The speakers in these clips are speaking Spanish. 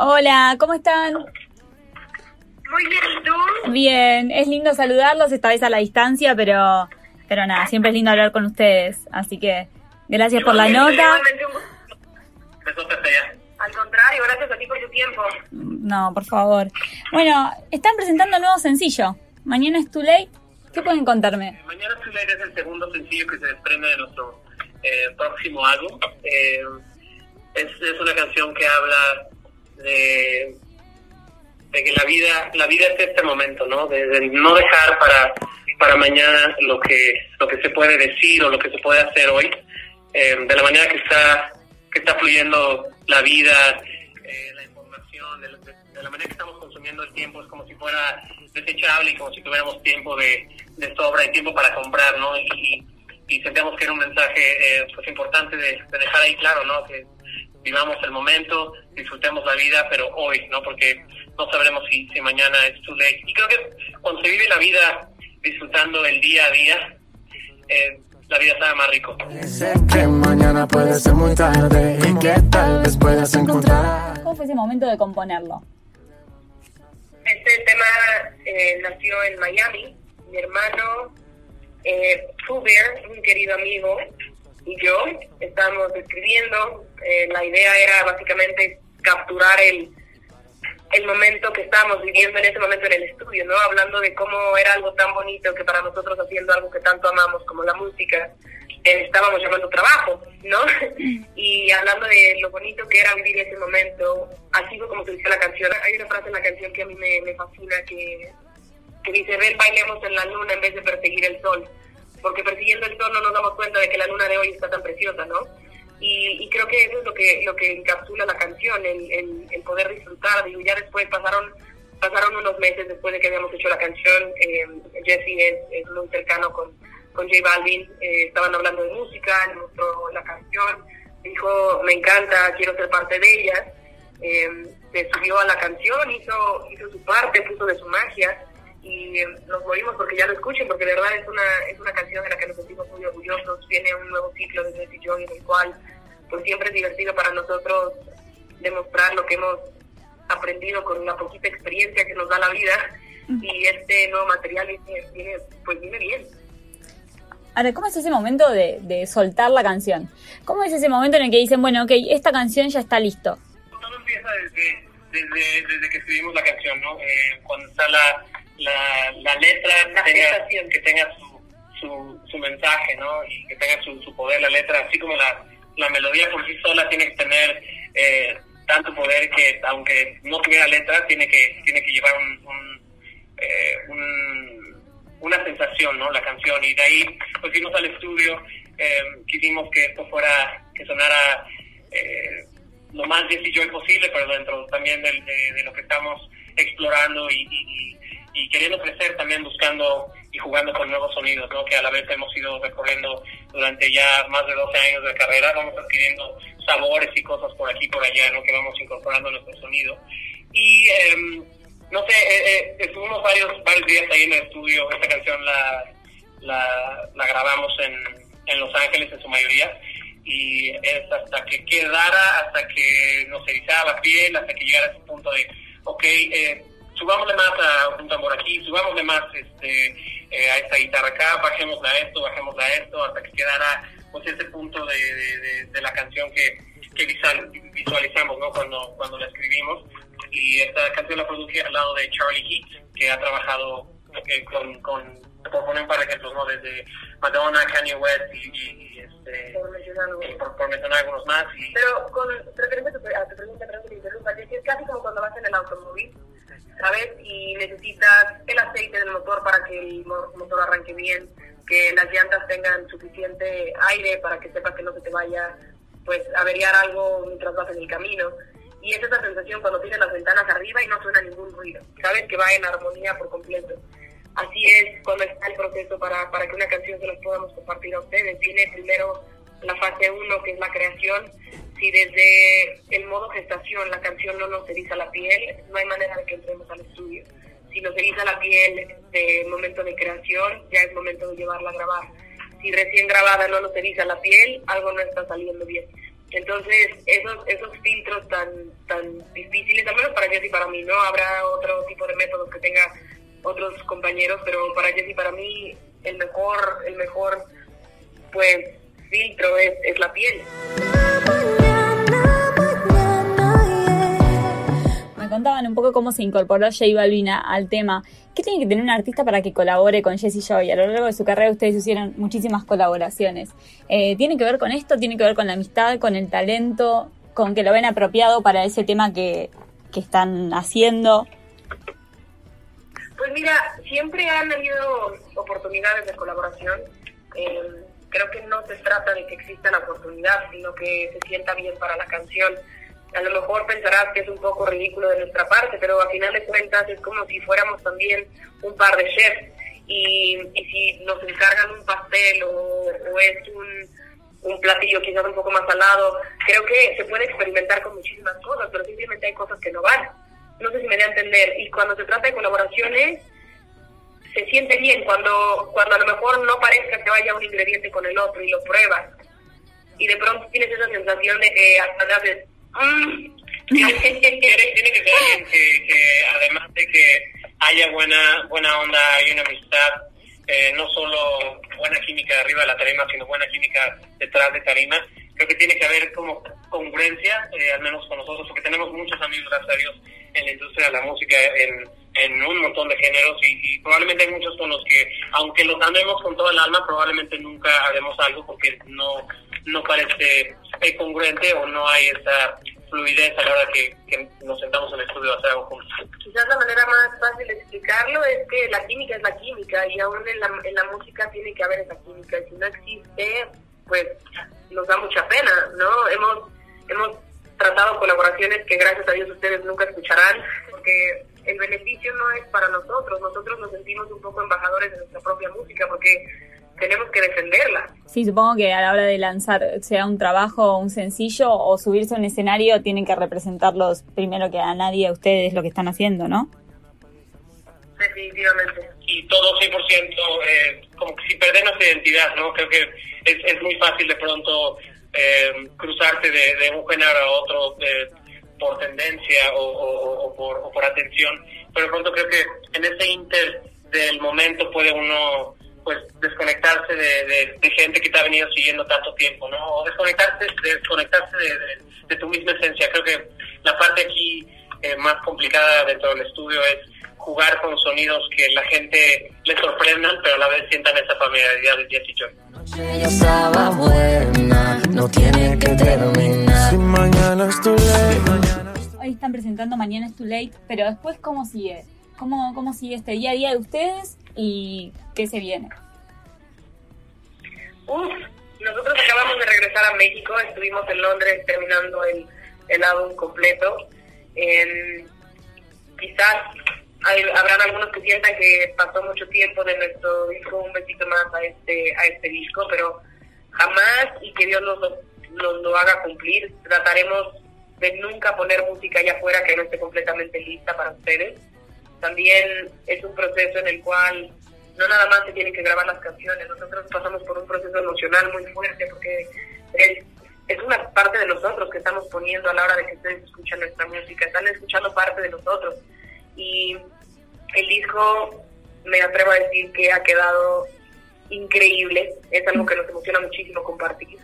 Hola, ¿cómo están? Muy bien, ¿y tú? Bien, es lindo saludarlos, esta vez a la distancia, pero, pero nada, siempre es lindo hablar con ustedes. Así que gracias por la nota. Al contrario, gracias a ti por tu tiempo. No, por favor. Bueno, están presentando un nuevo sencillo. Mañana es Too Late. ¿Qué pueden contarme? Mañana Too Late es el segundo sencillo que se desprende de nuestro eh, próximo álbum. Eh, es, es una canción que habla de, que la vida la vida es este momento, ¿no? De, no dejar para para mañana lo que lo que se puede decir o lo que se puede hacer hoy, eh, de la manera que está que está fluyendo la vida, eh, la información, de- de la manera que estamos consumiendo el tiempo, es como si fuera desechable y como si tuviéramos tiempo de, de sobra y tiempo para comprar, ¿no? Y, y sentíamos que era un mensaje eh, pues importante de, de dejar ahí claro, ¿no? Que vivamos el momento, disfrutemos la vida, pero hoy, ¿no? Porque no sabremos si, si mañana es too late. Y creo que cuando se vive la vida disfrutando el día a día, eh, la vida sabe más rico. Que mañana puede ser muy tarde y que tal vez puedas encontrar. ¿Cómo fue ese momento de componerlo? Este tema eh, nació en Miami. Mi hermano, eh, Fuber, un querido amigo, y yo estábamos escribiendo. Eh, la idea era básicamente capturar el, el momento que estábamos viviendo en ese momento en el estudio, ¿no? Hablando de cómo era algo tan bonito que para nosotros haciendo algo que tanto amamos como la música, eh, estábamos llamando trabajo, ¿no? y hablando de lo bonito que era vivir ese momento, así fue como se dice la canción. Hay una frase en la canción que a mí me, me fascina que, que dice, ven, bailemos en la luna en vez de perseguir el sol, porque persiguiendo el sol no nos damos cuenta de que la luna de hoy está tan preciosa, ¿no? Y, y creo que eso es lo que lo que encapsula la canción, el, el, el poder disfrutar. Digo, ya después pasaron pasaron unos meses después de que habíamos hecho la canción. Eh, Jesse es, es muy cercano con, con J Balvin. eh, estaban hablando de música, le mostró la canción. Dijo, me encanta, quiero ser parte de ella. Eh, se subió a la canción, hizo, hizo su parte, puso de su magia y eh, nos morimos porque ya lo escuchen, porque de verdad es una, es una canción de la que nos sentimos muy orgullosos. Viene un nuevo ciclo de Jesse Joy en el cual pues siempre es divertido para nosotros demostrar lo que hemos aprendido con la poquita experiencia que nos da la vida y este nuevo material viene, viene, pues viene bien. Ahora, ¿cómo es ese momento de, de soltar la canción? ¿Cómo es ese momento en el que dicen, bueno, ok, esta canción ya está listo? Todo empieza desde, desde, desde que escribimos la canción, ¿no? Eh, cuando está la, la, la letra, que tenga, que tenga su, su, su mensaje, ¿no? Y que tenga su, su poder la letra, así como la, la melodía por sí sola tiene que tener eh, tanto poder que, aunque no tuviera letra, tiene que, tiene que llevar un, un, eh, un- una sensación, ¿no? La canción. Y de ahí, pues fuimos al estudio, eh, quisimos que esto fuera, que sonara eh, lo más Jesse Joy posible, pero dentro también del- de, de lo que estamos explorando y, y- y queriendo crecer también buscando y jugando con nuevos sonidos, ¿no? que a la vez hemos ido recorriendo durante ya más de 12 años de carrera, vamos adquiriendo sabores y cosas por aquí y por allá, ¿no? que vamos incorporando nuestro sonido. Y em, no sé, eh, eh, estuvimos varios, varios días ahí en el estudio, esta canción la, la, la grabamos en, en Los Ángeles en su mayoría y es hasta que quedara, hasta que nos erizara la piel, hasta que llegara a ese punto de, ok, eh, subámosle más a un tambor aquí, subámosle más este, eh, a esta guitarra acá, bajémosla a esto, bajémosla a esto, hasta que quedara pues ese punto de, de, de- de la canción que, que visual- visualizamos ¿no? cuando, cuando la escribimos. Y esta canción la produje al lado de Charlie Heat, que ha trabajado eh, con, con, por poner un par de ejemplos, ¿no? desde Madonna, Kanye West y, y- y, este, Por mencionar algo. y por, por mencionar algunos más. Y, Pero con referente a tu, a tu pregunta, perdón que te interrumpa, que es casi como cuando vas en el automóvil, ¿sabes? Y necesitas el aceite del motor para que el mo- motor arranque bien, que las llantas tengan suficiente aire para que sepas que no se te vaya pues averiar algo mientras vas en el camino. Y es esa sensación cuando tienes las ventanas arriba y no suena ningún ruido, ¿sabes? Que va en armonía por completo. Así es cuando está el proceso para, para que una canción se las podamos compartir a ustedes. Viene primero la fase 1, que es la creación. Si desde el modo gestación la canción no nos eriza la piel, no hay manera de que entremos al estudio. Si nos eriza la piel de momento de creación, ya es momento de llevarla a grabar. Si recién grabada no nos eriza la piel, algo no está saliendo bien. Entonces, esos, esos filtros tan, tan difíciles, a mí Jessy para mí, ¿no? Habrá otro tipo de métodos que tenga otros compañeros, pero para Jessy para mí el mejor, el mejor, pues, filtro es, es la piel. Me contaban un poco cómo se incorporó J Balvin al tema. ¿Qué tiene que tener un artista para que colabore con Jessie Joy? A lo largo de su carrera ustedes hicieron muchísimas colaboraciones. Eh, ¿Tiene que ver con esto? ¿Tiene que ver con la amistad, con el talento, con que lo ven apropiado para ese tema que, que están haciendo? Pues mira, siempre han habido oportunidades de colaboración. Eh, creo que no se trata de que exista la oportunidad, sino que se sienta bien para la canción. A lo mejor pensarás que es un poco ridículo de nuestra parte, pero a final de cuentas es como si fuéramos también un par de chefs. Y, y si nos encargan un pastel o, es un, un platillo quizás un poco más salado, creo que se puede experimentar con muchísimas cosas, pero simplemente hay cosas que no van. No sé si me da a entender. Y cuando se trata de colaboraciones, se siente bien cuando, cuando a lo mejor no parezca que vaya un ingrediente con el otro y lo pruebas. Y de pronto tienes esa sensación de que hasta te haces... Tiene, que alguien que, que además de que haya buena buena onda y una amistad, eh, no solo buena química arriba de la tarima, sino buena química detrás de tarima, creo que tiene que haber como congruencia, eh, al menos con nosotros, porque tenemos muchos amigos, gracias a Dios, en la industria de la música, en, en un montón de géneros y, probablemente hay muchos con los que, aunque los amemos con todo el alma, probablemente nunca haremos algo porque no, no parece congruente o no hay esa fluidez a la hora que, nos sentamos en el estudio a hacer algo juntos. Quizás la manera más fácil de explicarlo es que la química es la química y aún en la, en la música tiene que haber esa química. Si no existe, pues nos da mucha pena, ¿no? Hemos, hemos tratado colaboraciones que gracias a Dios ustedes nunca escucharán, porque el beneficio no es para nosotros, nosotros nos sentimos un poco embajadores de nuestra propia música porque tenemos que defenderla. Sí, supongo que a la hora de lanzar, sea un trabajo o un sencillo o subirse a un escenario, tienen que representarlos primero que a nadie, a ustedes, lo que están haciendo, ¿no? Definitivamente. y todo 100%, eh, como que si perder nuestra identidad, ¿no? Creo que es, es muy fácil de pronto eh, cruzarte de, de un género a otro de- por tendencia o, o- o por, o por atención, pero de pronto creo que en ese inter del momento puede uno pues desconectarse de, de- de gente que te ha venido siguiendo tanto tiempo, ¿no? O desconectarse, desconectarse de, de- de tu misma esencia. Creo que la parte aquí eh, más complicada dentro del estudio es jugar con sonidos que la gente le sorprendan, pero a la vez sientan esa familiaridad de Jesse Joy. Ella estaba buena, no tiene que terminar. Si mañana es tu Hoy están presentando Mañana es Too Late, pero después, ¿cómo sigue? ¿Cómo, ¿Cómo sigue este día a día de ustedes y qué se viene? Uf, nosotros acabamos de regresar a México, estuvimos en Londres terminando el, el álbum completo. Quizás habrán algunos que sientan que pasó mucho tiempo de nuestro disco un besito más a este a este disco, pero jamás y que Dios nos, lo- nos lo haga cumplir. Trataremos de nunca poner música allá afuera que no esté completamente lista para ustedes. También es un proceso en el cual no nada más se tienen que grabar las canciones, nosotros pasamos por un proceso emocional muy fuerte porque es, es una parte de nosotros que estamos poniendo a la hora de que ustedes escuchan nuestra música, están escuchando parte de nosotros. Y el disco, me atrevo a decir que ha quedado increíble, es algo que nos emociona muchísimo compartir,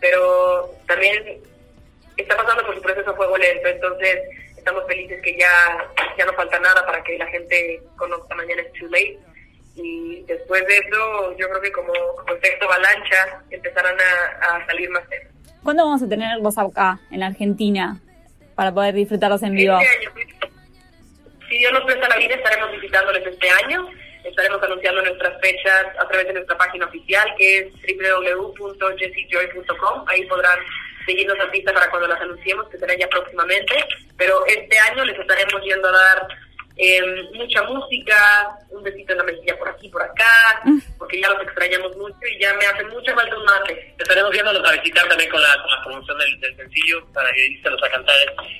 pero también está pasando por su proceso a fuego lento, entonces estamos felices que ya, ya no falta nada para que la gente conozca Mañana es Too Late. Y después de eso, yo creo que como, como efecto avalancha, empezarán a, a salir más temas. ¿Cuándo vamos a tenerlos acá, en Argentina, para poder disfrutarlos en vivo? Este año, si Dios nos presta la vida, estaremos visitándoles este año. Estaremos anunciando nuestras fechas a través de nuestra página oficial, que es www.jessiejoy.com. Ahí podrán seguirnos a pista para cuando las anunciemos, que será ya próximamente. Pero este año les estaremos yendo a dar eh, mucha música, un besito en la mejilla por aquí, por acá, porque ya los extrañamos mucho y ya me hace mucha falta un mate. Estaremos viéndolos a visitar también con la, con la promoción del, del sencillo para irse a cantar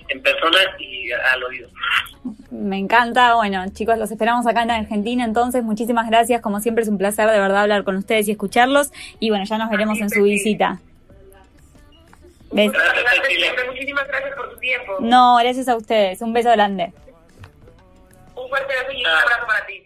en persona y al oído. Me encanta. Bueno, chicos, los esperamos acá en Argentina. Entonces, muchísimas gracias. Como siempre, es un placer de verdad hablar con ustedes y escucharlos. Y bueno, ya nos veremos en su visita. Bes Muchísimas gracias por tu tiempo. No, gracias a ustedes. Un beso grande. Un fuerte beso y un abrazo para ti.